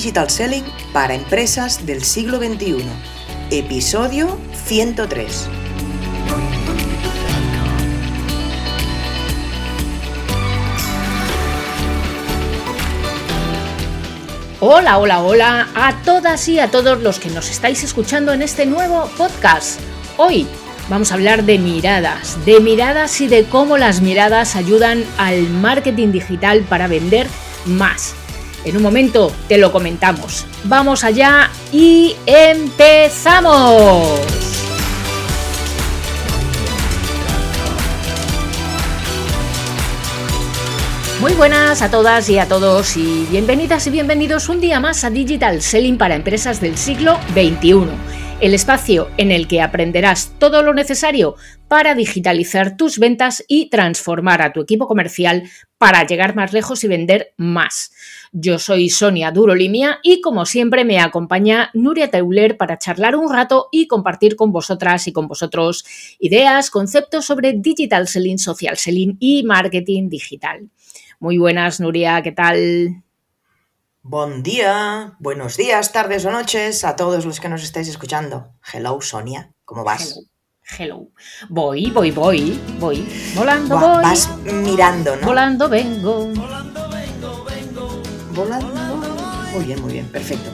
Digital Selling para empresas del siglo XXI. Episodio 103. Hola, hola, hola a todas y a todos los que nos estáis escuchando en este nuevo podcast. Hoy vamos a hablar de miradas, de miradas y de cómo las miradas ayudan al marketing digital para vender más. En un momento te lo comentamos. Vamos allá y empezamos. Muy buenas a todas y a todos y bienvenidas y bienvenidos un día más a Digital Selling para empresas del siglo XXI, el espacio en el que aprenderás todo lo necesario para digitalizar tus ventas y transformar a tu equipo comercial para llegar más lejos y vender más. Yo soy Sonia Durolimia y como siempre me acompaña Nuria Teuler para charlar un rato y compartir con vosotras y con vosotros ideas, conceptos sobre digital selling, social selling y marketing digital. Muy buenas, Nuria, ¿qué tal? Buen día, buenos días, tardes o noches a todos los que nos estáis escuchando. Hello, Sonia, ¿cómo vas? Hello. Voy, voy, voy, voy. Volando Buah, voy. Vas mirando, ¿no? Volando vengo. Volando. Muy bien, muy bien, perfecto.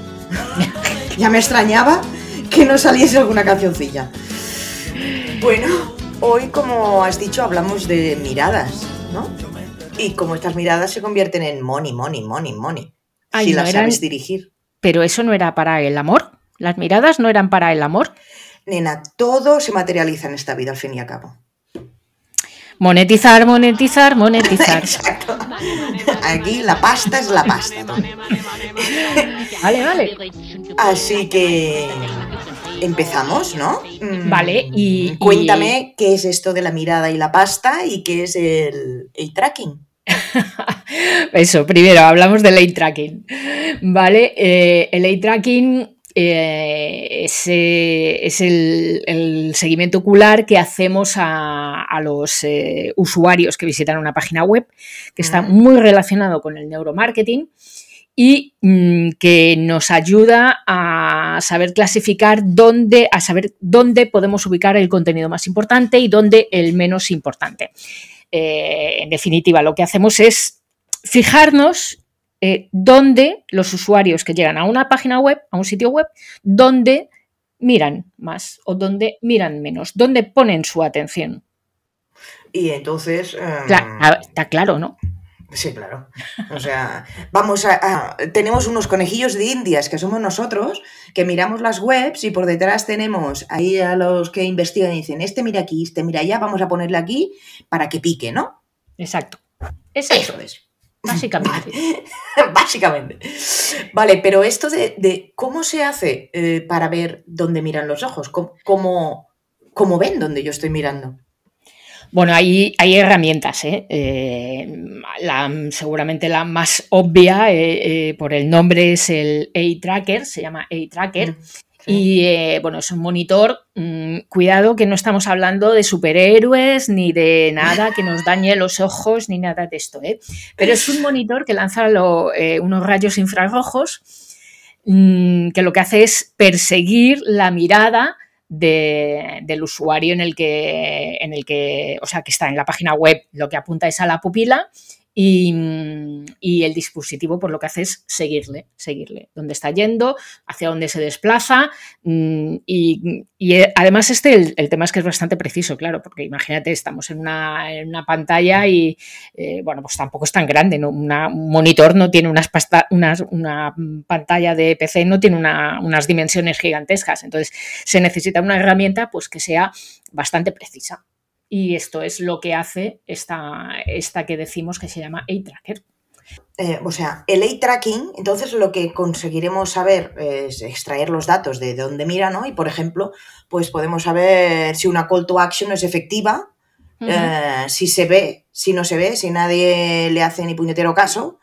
ya me extrañaba que no saliese alguna cancioncilla. Bueno, hoy, como has dicho, hablamos de miradas, ¿no? Y como estas miradas se convierten en money, money, money, money. Ay, si no las eran- sabes dirigir. Pero eso no era para el amor. Las miradas no eran para el amor. Nena, todo se materializa en esta vida al fin y al cabo. Monetizar, monetizar, monetizar. Exacto. Aquí la pasta es la pasta. ¿no? Vale, vale. Así que empezamos, ¿no? Mm, Vale, y- y- cuéntame qué es esto de la mirada y la pasta y qué es el, el tracking. Eso, primero hablamos del eye tracking. Vale, eh, el eye tracking eh, es, eh, es el, el seguimiento ocular que hacemos a, a los eh, usuarios que visitan una página web, que está muy relacionado con el neuromarketing y mm, que nos ayuda a saber clasificar dónde, a saber dónde podemos ubicar el contenido más importante y dónde el menos importante. Eh, en definitiva, lo que hacemos es fijarnos eh, dónde los usuarios que llegan a una página web, a un sitio web, dónde miran más o dónde miran menos, dónde ponen su atención. Y entonces... em, está claro, ¿no? Sí, claro. O sea, vamos a, a- Tenemos unos conejillos de indias que somos nosotros, que miramos las webs y por detrás tenemos ahí a los que investigan y dicen, este mira aquí, este mira allá, vamos a ponerle aquí para que pique, ¿no? Exacto. Es eso, Eso es. Básicamente. Básicamente. Vale, pero esto de, de cómo se hace eh, para ver dónde miran los ojos, cómo, cómo, cómo ven dónde yo estoy mirando. Bueno, hay, hay herramientas, ¿eh? Eh, la- seguramente la más obvia eh, eh, por el nombre es el A-Tracker, se llama A-Tracker. Mm, Y eh, bueno, es un monitor. mm, cuidado que no estamos hablando de superhéroes ni de nada que nos dañe los ojos ni nada de esto, ¿eh? Pero es un monitor que lanza eh, unos rayos infrarrojos mm, que lo que hace es perseguir la mirada de- del usuario en el que, en el que, o sea, que está en la página web, lo que apunta es a la pupila y, el dispositivo por lo que hace es seguirle, seguirle, dónde está yendo, hacia dónde se desplaza mm, y, eh, además este, el, tema es que es bastante preciso, claro, porque imagínate, estamos en una, pantalla y, eh, bueno, pues tampoco es tan grande, ¿no? Un monitor no tiene unas, unas- una pantalla de PC, no tiene una- unas dimensiones gigantescas, entonces se necesita una herramienta pues que sea bastante precisa. Y esto es lo que hace esta, esta que decimos que se llama A-Tracker. Eh, o sea, el eye tracking, entonces lo que conseguiremos saber es extraer los datos de dónde mira, ¿no? Y por ejemplo, pues podemos saber si una call to action es efectiva, eh, si se ve, si no se ve, si nadie le hace ni puñetero caso,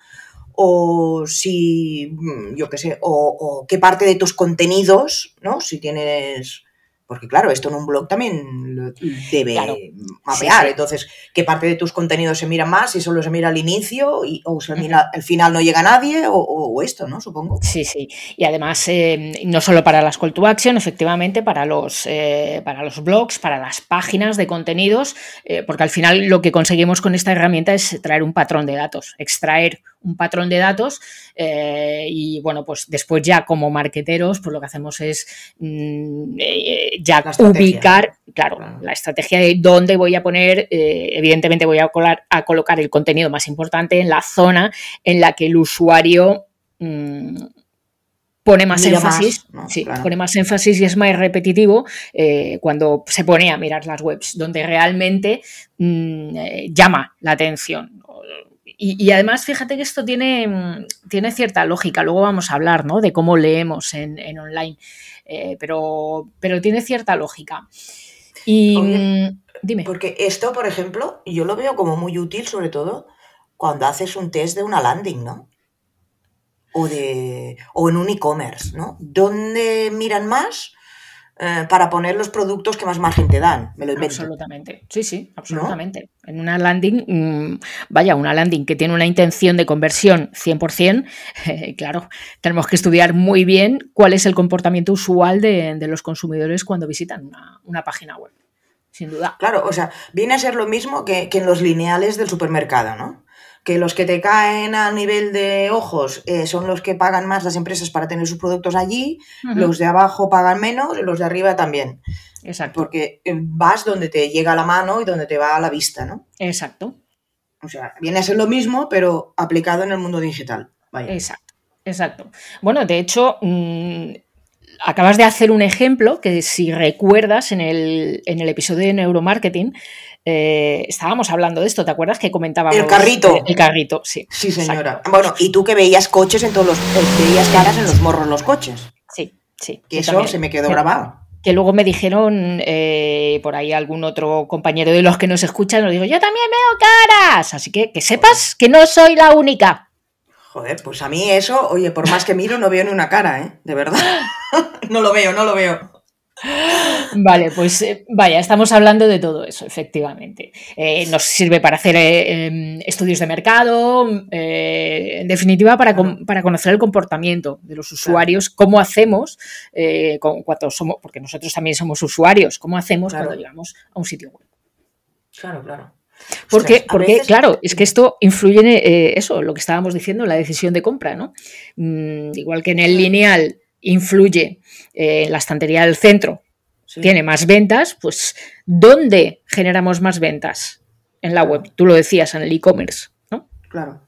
o si, mm, yo qué sé, o, o qué parte de tus contenidos, ¿no? Si tienes Porque claro, esto en un blog también lo debe Claro. mapear. Sí, sí. Entonces, ¿qué parte de tus contenidos se mira más? Si solo se mira al inicio y, o se mira al final no llega nadie o, o esto, ¿no? Supongo. Sí, sí. Y además, eh, no solo para las call to action, efectivamente, para los, eh, para los blogs, para las páginas de contenidos, eh, porque al final lo que conseguimos con esta herramienta es traer un patrón de datos, extraer un patrón de datos eh, y bueno, pues después ya como marqueteros, pues lo que hacemos es mm, eh, ya La estrategia. ubicar, claro, la estrategia de dónde voy a poner, eh, evidentemente voy a, colar- a colocar el contenido más importante en la zona en la que el usuario mm, pone más Mira énfasis, más, ¿no? sí, Claro. pone más énfasis y es más repetitivo eh, cuando se pone a mirar las webs, donde realmente mm, eh, llama la atención. Y, y además, fíjate que esto tiene, mm, tiene cierta lógica. Luego vamos a hablar ¿no? de cómo leemos en, en online, eh, pero, pero tiene cierta lógica. Y Oye, mm, dime. Porque esto, por ejemplo, yo lo veo como muy útil, sobre todo cuando haces un test de una landing, ¿no? O, de, o en un e-commerce, ¿no? ¿Dónde miran más eh, para poner los productos que más margen te dan? Me lo invento. Absolutamente, sí, sí, absolutamente. En una landing, mm, vaya, una landing que tiene una intención de conversión 100%, eh, claro, tenemos que estudiar muy bien cuál es el comportamiento usual de, de los consumidores cuando visitan una, una página web, sin duda. Claro, o sea, viene a ser lo mismo que, que en los lineales del supermercado, ¿no? Que los que te caen a nivel de ojos eh, son los que pagan más las empresas para tener sus productos allí, los de abajo pagan menos los de arriba también. Exacto, Porque eh, vas donde te llega la mano y donde te va la vista, ¿no? exacto, O sea, viene a ser lo mismo, pero aplicado en el mundo digital. Vaya. exacto, exacto. Bueno, de hecho, mm, acabas de hacer un ejemplo que si recuerdas en el, en el episodio de neuromarketing, eh, estábamos hablando de esto, ¿te acuerdas que comentábamos? El carrito. El carrito, sí. Sí, señora. exacto. Bueno, y tú que veías coches en todos los. eh, veías caras en los morros los coches. Sí, sí. Que eso también. se me quedó Que- grabado. Que luego me dijeron eh, por ahí algún otro compañero de los que nos escuchan, nos dijo, yo también veo caras. Así que que sepas que no soy la única. Joder, pues a mí eso, oye, por más que miro, no veo ni una cara, ¿eh? De verdad. no lo veo, no lo veo. Vale, pues eh, vaya, estamos hablando de todo eso, efectivamente. Eh, nos sirve para hacer eh, em, estudios de mercado, en definitiva, para, para conocer el comportamiento de los usuarios, cómo hacemos con, cuando somos, porque nosotros también somos usuarios, cómo hacemos Claro. cuando llegamos a un sitio web. Claro, claro. Porque, porque veces- claro, es que esto influye en eso, lo que estábamos diciendo, la decisión de compra, ¿no? Mm, igual que en el lineal influye eh, en la estantería del centro, Sí. tiene más ventas, pues ¿dónde generamos más ventas? En la web, tú lo decías, en el e-commerce, ¿no? Claro,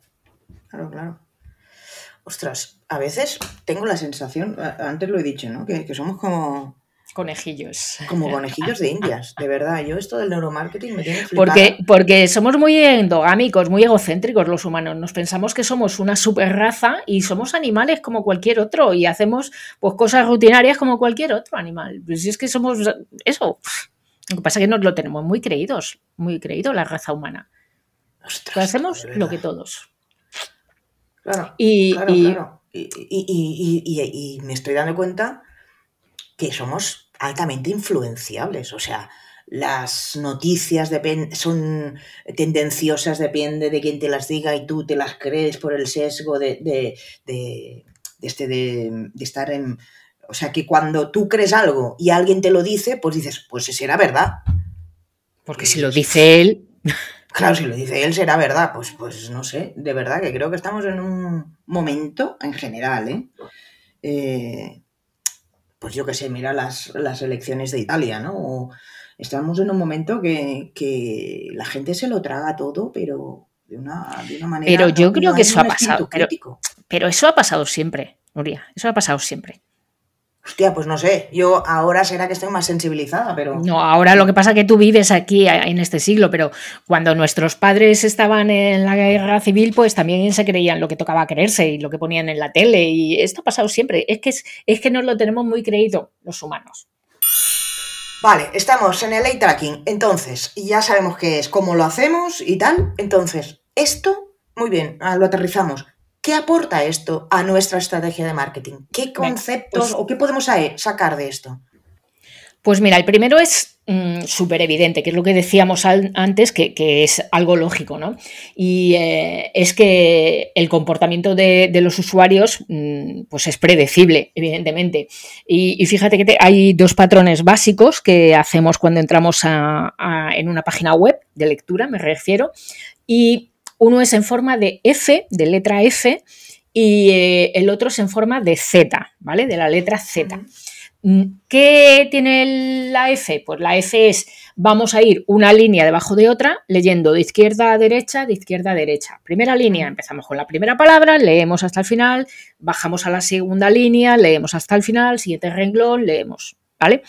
claro, claro. Ostras, a veces tengo la sensación, antes lo he dicho, ¿no? Que, que somos como, Conejillos. como conejillos de indias, de verdad. Yo esto del neuromarketing me tiene flipada. Porque, porque somos muy endogámicos, muy egocéntricos los humanos. Nos pensamos que somos una super raza y somos animales como cualquier otro y hacemos pues cosas rutinarias como cualquier otro animal. Pues si es que somos eso. Lo que pasa es que nos lo tenemos muy creídos, muy creído la raza humana. Ostras, Que hacemos lo que todos. Claro, Y, claro, y- claro. Y me estoy dando cuenta que somos altamente influenciables. O sea, las noticias son tendenciosas, depende de quién te las diga y tú te las crees por el sesgo de, de- de- de este de, de estar en. O sea, que cuando tú crees algo y alguien te lo dice, pues dices, pues será verdad. porque si lo dice él, Claro, si lo dice él será verdad. Pues, pues no sé, de verdad que creo que estamos en un momento en general, ¿eh? Eh, pues yo qué sé, mira las, las elecciones de Italia, ¿no? O estamos en un momento que, que la gente se lo traga todo, pero de una, de una manera. Pero yo creo que eso ha pasado, pero- pero eso ha pasado siempre, Nuria. Eso ha pasado siempre. Hostia, pues no sé. Yo ahora será que estoy más sensibilizada, pero. No, ahora lo que pasa es que tú vives aquí a- en este siglo, pero cuando nuestros padres estaban en la guerra civil, pues también se creían lo que tocaba creerse y lo que ponían en la tele. Y esto ha pasado siempre. Es que, es, es que nos lo tenemos muy creído los humanos. Vale, estamos en el eye tracking. Entonces, ya sabemos qué es, cómo lo hacemos y tal. Entonces, esto, muy bien, ah, lo aterrizamos. ¿Qué aporta esto a nuestra estrategia de marketing? ¿Qué conceptos pues- o qué podemos sa- sacar de esto? Pues mira, el primero es mm, súper evidente, que es lo que decíamos antes, que, es algo lógico, ¿no? Y eh, es que el comportamiento de, los usuarios mm, pues es predecible, evidentemente. Y, fíjate que hay dos patrones básicos que hacemos cuando entramos en una página web de lectura, me refiero, y uno es en forma de F, de letra F, y eh, el otro es en forma de Z, ¿vale? De la letra Z. Mm, ¿Qué tiene la F? Pues la F es, vamos a ir una línea debajo de otra, leyendo de izquierda a derecha, de izquierda a derecha. Primera línea, empezamos con la primera palabra, leemos hasta el final, bajamos a la segunda línea, leemos hasta el final, siguiente renglón, leemos. ¿Vale?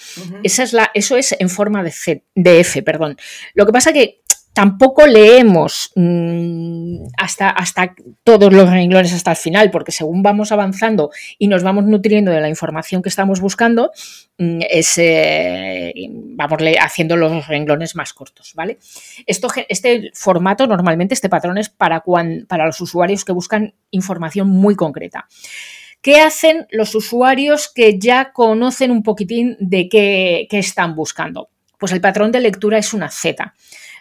Esa es la, eso es en forma de, C, de F, perdón. Lo que pasa que tampoco leemos mm, hasta, hasta todos los renglones hasta el final, porque según vamos avanzando y nos vamos nutriendo de la información que estamos buscando, mm, eh, vamos haciendo los renglones más cortos, ¿vale? Este formato, normalmente, este patrón es para, para los usuarios que buscan información muy concreta. ¿Qué hacen los usuarios que ya conocen un poquitín de qué, qué están buscando? Pues el patrón de lectura es una Z.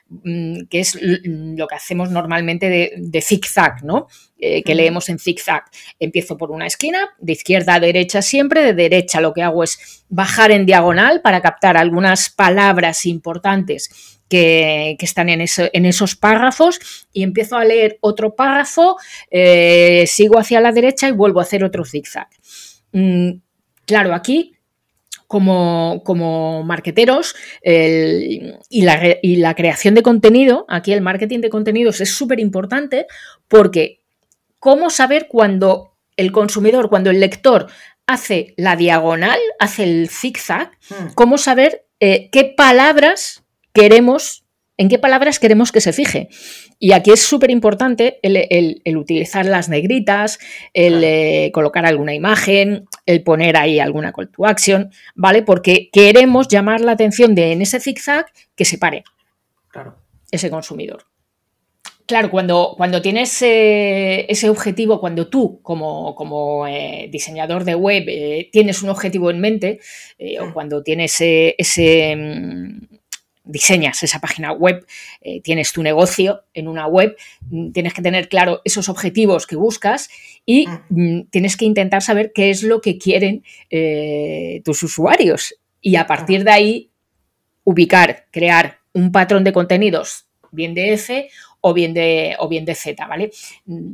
Mm, que es lo que hacemos normalmente de, zigzag, ¿no? Eh, que leemos en zigzag. Empiezo por una esquina, de izquierda a derecha siempre, de derecha lo que hago es bajar en diagonal para captar algunas palabras importantes que, están en, esos párrafos y empiezo a leer otro párrafo, eh, sigo hacia la derecha y vuelvo a hacer otro zigzag. Mm, claro, aquí como, como marketeros y, la, creación de contenido, aquí el marketing de contenidos es súper importante porque cómo saber cuando el consumidor, cuando el lector hace la diagonal, hace el zigzag, hmm. cómo saber eh, qué palabras queremos en qué palabras queremos que se fije. Y aquí es súper importante el, utilizar las negritas, el eh, colocar alguna imagen, el poner ahí alguna call to action, ¿vale? Porque queremos llamar la atención de en ese zigzag que se pare claro. ese consumidor. Claro, cuando, cuando tienes eh, ese objetivo, cuando tú como, como eh, diseñador de web tienes un objetivo en mente, o cuando tienes ese mm, diseñas esa página web, eh, tienes tu negocio en una web, mm, tienes que tener claro esos objetivos que buscas y mm. Mm, tienes que intentar saber qué es lo que quieren eh, tus usuarios. Y a partir de ahí, ubicar, crear un patrón de contenidos, bien de F o bien de, o bien de Z, ¿vale?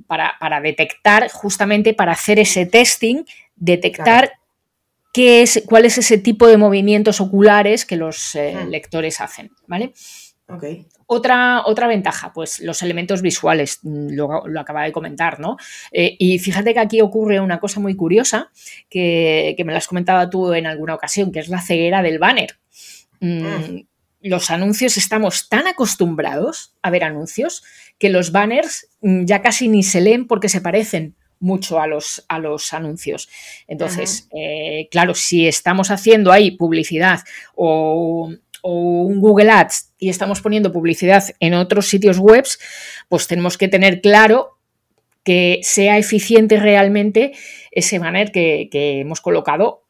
Para, detectar, justamente para hacer ese testing, detectar qué es, cuál es ese tipo de movimientos oculares que los eh, lectores hacen, ¿vale? Otra, otra, ventaja, pues los elementos visuales, mm, lo, lo acaba de comentar, ¿no? Eh, y fíjate que aquí ocurre una cosa muy curiosa que, me la has comentado tú en alguna ocasión, que es la ceguera del banner. Mm, hmm. Los anuncios estamos tan acostumbrados a ver anuncios que los banners mm, ya casi ni se leen porque se parecen mucho a los, a los anuncios. Entonces, eh, claro, si estamos haciendo ahí publicidad o, un Google Ads y estamos poniendo publicidad en otros sitios web, pues tenemos que tener claro que sea eficiente realmente ese banner que, hemos colocado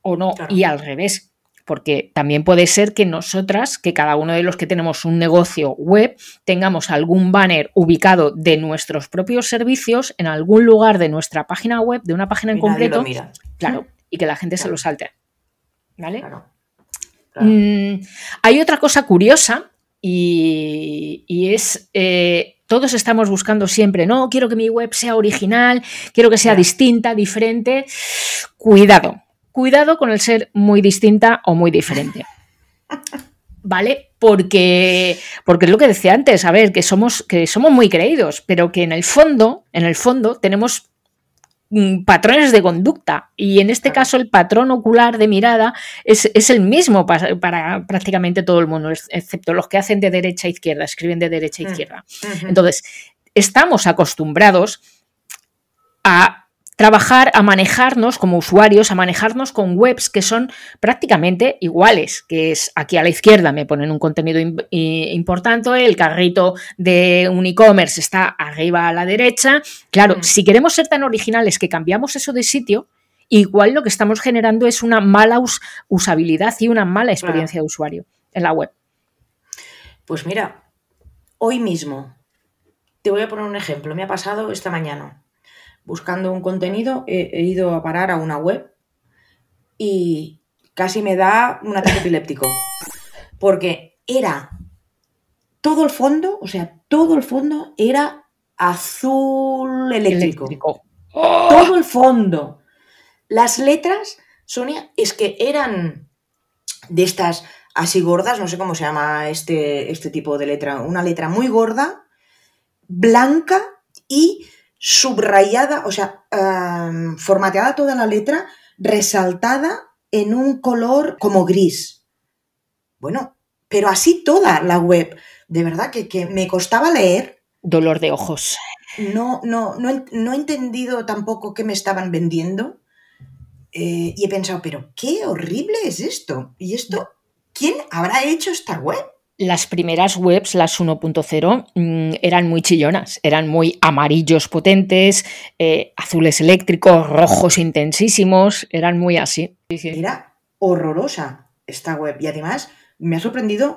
o no. Y al revés, porque también puede ser que nosotras, que cada uno de los que tenemos un negocio web, tengamos algún banner ubicado de nuestros propios servicios en algún lugar de nuestra página web, de una página en concreto, claro, y que la gente se lo salte. ¿Vale? Mm, hay otra cosa curiosa y, es... Eh, todos estamos buscando siempre, no, quiero que mi web sea original, quiero que sea distinta, diferente. Cuidado, cuidado con el ser muy distinta o muy diferente. ¿Vale? Porque, porque es lo que decía antes, a ver, que somos, que somos muy creídos, pero que en el fondo, en el fondo, tenemos mm, patrones de conducta y en este caso el patrón ocular de mirada es, el mismo para, prácticamente todo el mundo, excepto los que hacen de derecha a izquierda, escriben de derecha a mm. izquierda. Entonces, estamos acostumbrados a trabajar a manejarnos como usuarios, a manejarnos con webs que son prácticamente iguales, que es aquí a la izquierda me ponen un contenido importante, el carrito de un e-commerce está arriba a la derecha. Claro, mm. si queremos ser tan originales que cambiamos eso de sitio igual lo que estamos generando es una mala usabilidad y una mala experiencia de usuario en la web. Pues mira, hoy mismo, te voy a poner un ejemplo, me ha pasado esta mañana. Buscando un contenido, he, ido a parar a una web y casi me da un ataque epiléptico. Porque era todo el fondo, o sea, todo el fondo era azul eléctrico. Todo el fondo. Las letras, Sonia, es que eran de estas así gordas, no sé cómo se llama este, este tipo de letra, una letra muy gorda, blanca y subrayada, o sea, formateada toda la letra, resaltada en un color como gris. Bueno, pero así toda la web. De verdad que, que me costaba leer. Dolor de ojos. No, no, no, he entendido tampoco qué me estaban vendiendo. Eh, y he pensado, pero qué horrible es esto. ¿Y esto? ¿Quién habrá hecho esta web? Las primeras webs, las 1.0, mm, eran muy chillonas, eran muy amarillos potentes, eh, azules eléctricos, rojos intensísimos, eran muy así. Era horrorosa esta web y además me ha sorprendido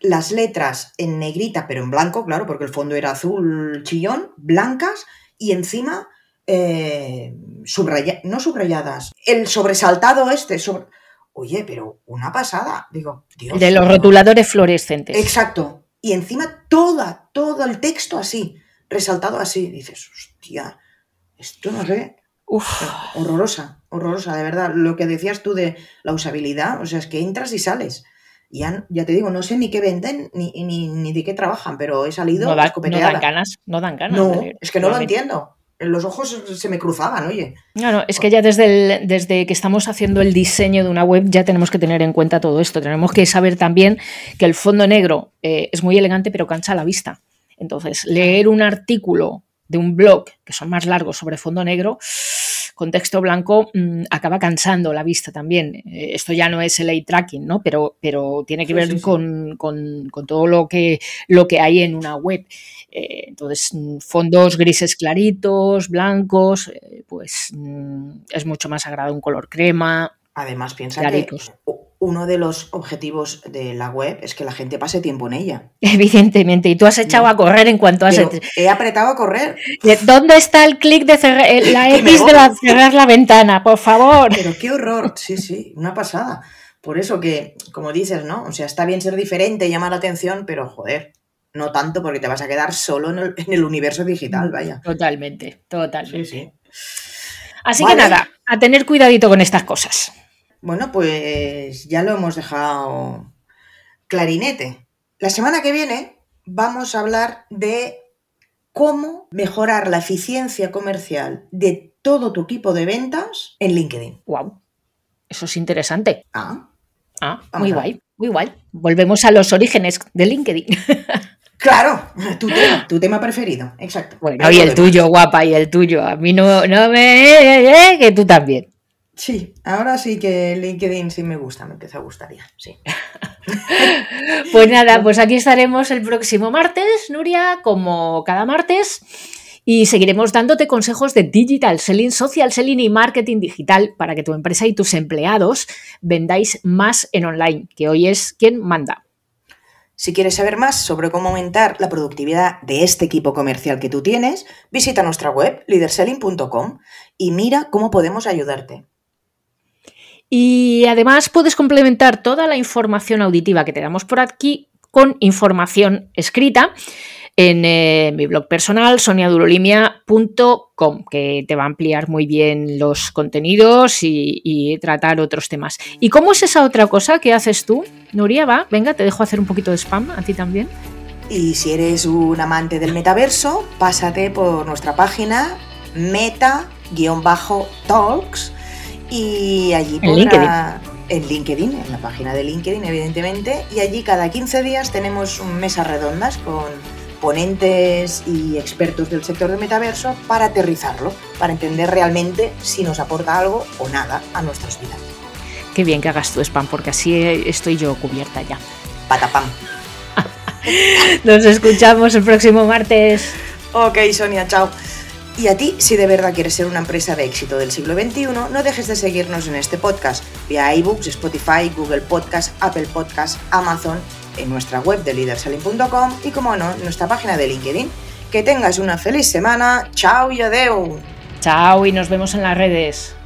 las letras en negrita, pero en blanco, claro, porque el fondo era azul chillón, blancas, y encima eh, no subrayadas. El sobresaltado este, oye, pero una pasada, digo, Dios. De los rotuladores fluorescentes. Exacto. Y encima toda, todo el texto así, resaltado así. Dices, hostia, esto no sé. Uf. Horrorosa, horrorosa, de verdad. Lo que decías tú de la usabilidad, o sea, es que entras y sales ya, ya te digo, no sé ni qué venden ni, ni, de qué trabajan, pero he salido no, no dan ganas, no dan ganas. No, es que no lo entiendo. Los ojos se me cruzaban, oye. No, no, es que ya desde, desde que estamos haciendo el diseño de una web ya tenemos que tener en cuenta todo esto. Tenemos que saber también que el fondo negro eh, es muy elegante pero cansa la vista. Entonces, leer un artículo de un blog que son más largos sobre fondo negro con texto blanco mm, acaba cansando la vista también. Eh, esto ya no es el eye tracking, ¿no? Pero, pero tiene que ver Con, todo lo que, lo que hay en una web. Eh, entonces, mm, fondos grises claritos, blancos, eh, pues mm, es mucho más sagrado un color crema. Además, piensa que uno de los objetivos de la web es que la gente pase tiempo en ella. Evidentemente, y tú has echado a correr en cuanto has... He apretado a correr. ¿Dónde está el clic de cerrar, eh, la X de cerrar la ventana, por favor? Pero qué horror, sí, sí, una pasada. Por eso que, como dices, ¿no? O sea, está bien ser diferente, llamar la atención, pero joder, no tanto porque te vas a quedar solo en el, universo digital, vaya. Totalmente, totalmente. Sí, Así que nada, a tener cuidadito con estas cosas. Bueno, pues ya lo hemos dejado clarinete. La semana que viene vamos a hablar de cómo mejorar la eficiencia comercial de todo tu equipo de ventas en LinkedIn. Wow. Eso es interesante. Ah. Ah, muy guay, muy guay. Volvemos a los orígenes de LinkedIn. Claro, tu tema, tu tema preferido, exacto. Bueno, y el tuyo, guapa, y el tuyo. A mí no, no me... que tú también. Sí, ahora sí que LinkedIn sí me gusta, me empieza a gustar ya, sí. pues nada, pues aquí estaremos el próximo martes, Nuria, como cada martes. Y seguiremos dándote consejos de digital selling, social selling y marketing digital para que tu empresa y tus empleados vendáis más en online, que hoy es quien manda. Si quieres saber más sobre cómo aumentar la productividad de este equipo comercial que tú tienes, visita nuestra web leaderselling.com y mira cómo podemos ayudarte. Y además puedes complementar toda la información auditiva que te damos por aquí con información escrita en eh, mi blog personal soniadurolimia.com, que te va a ampliar muy bien los contenidos y, tratar otros temas. ¿Y cómo es esa otra cosa que haces tú, Nuria? Va, venga, te dejo hacer un poquito de spam a ti también. Y si eres un amante del metaverso, pásate por nuestra página meta-talks y allí en LinkedIn. en LinkedIn, en la página de LinkedIn, evidentemente, y allí cada 15 días tenemos mesas redondas con ponentes y expertos del sector del metaverso para aterrizarlo, para entender realmente si nos aporta algo o nada a nuestras vidas. Qué bien que hagas tu spam, porque así estoy yo cubierta ya. Patapam. Nos escuchamos el próximo martes. Ok, Sonia, chao. Y a ti, si de verdad quieres ser una empresa de éxito del siglo XXI, no dejes de seguirnos en este podcast vía iBooks, Spotify, Google Podcast, Apple Podcast, Amazon, en nuestra web de leadersaling.com y, como no, en nuestra página de LinkedIn. Que tengas una feliz semana. Chao y adeu. Chao y nos vemos en las redes.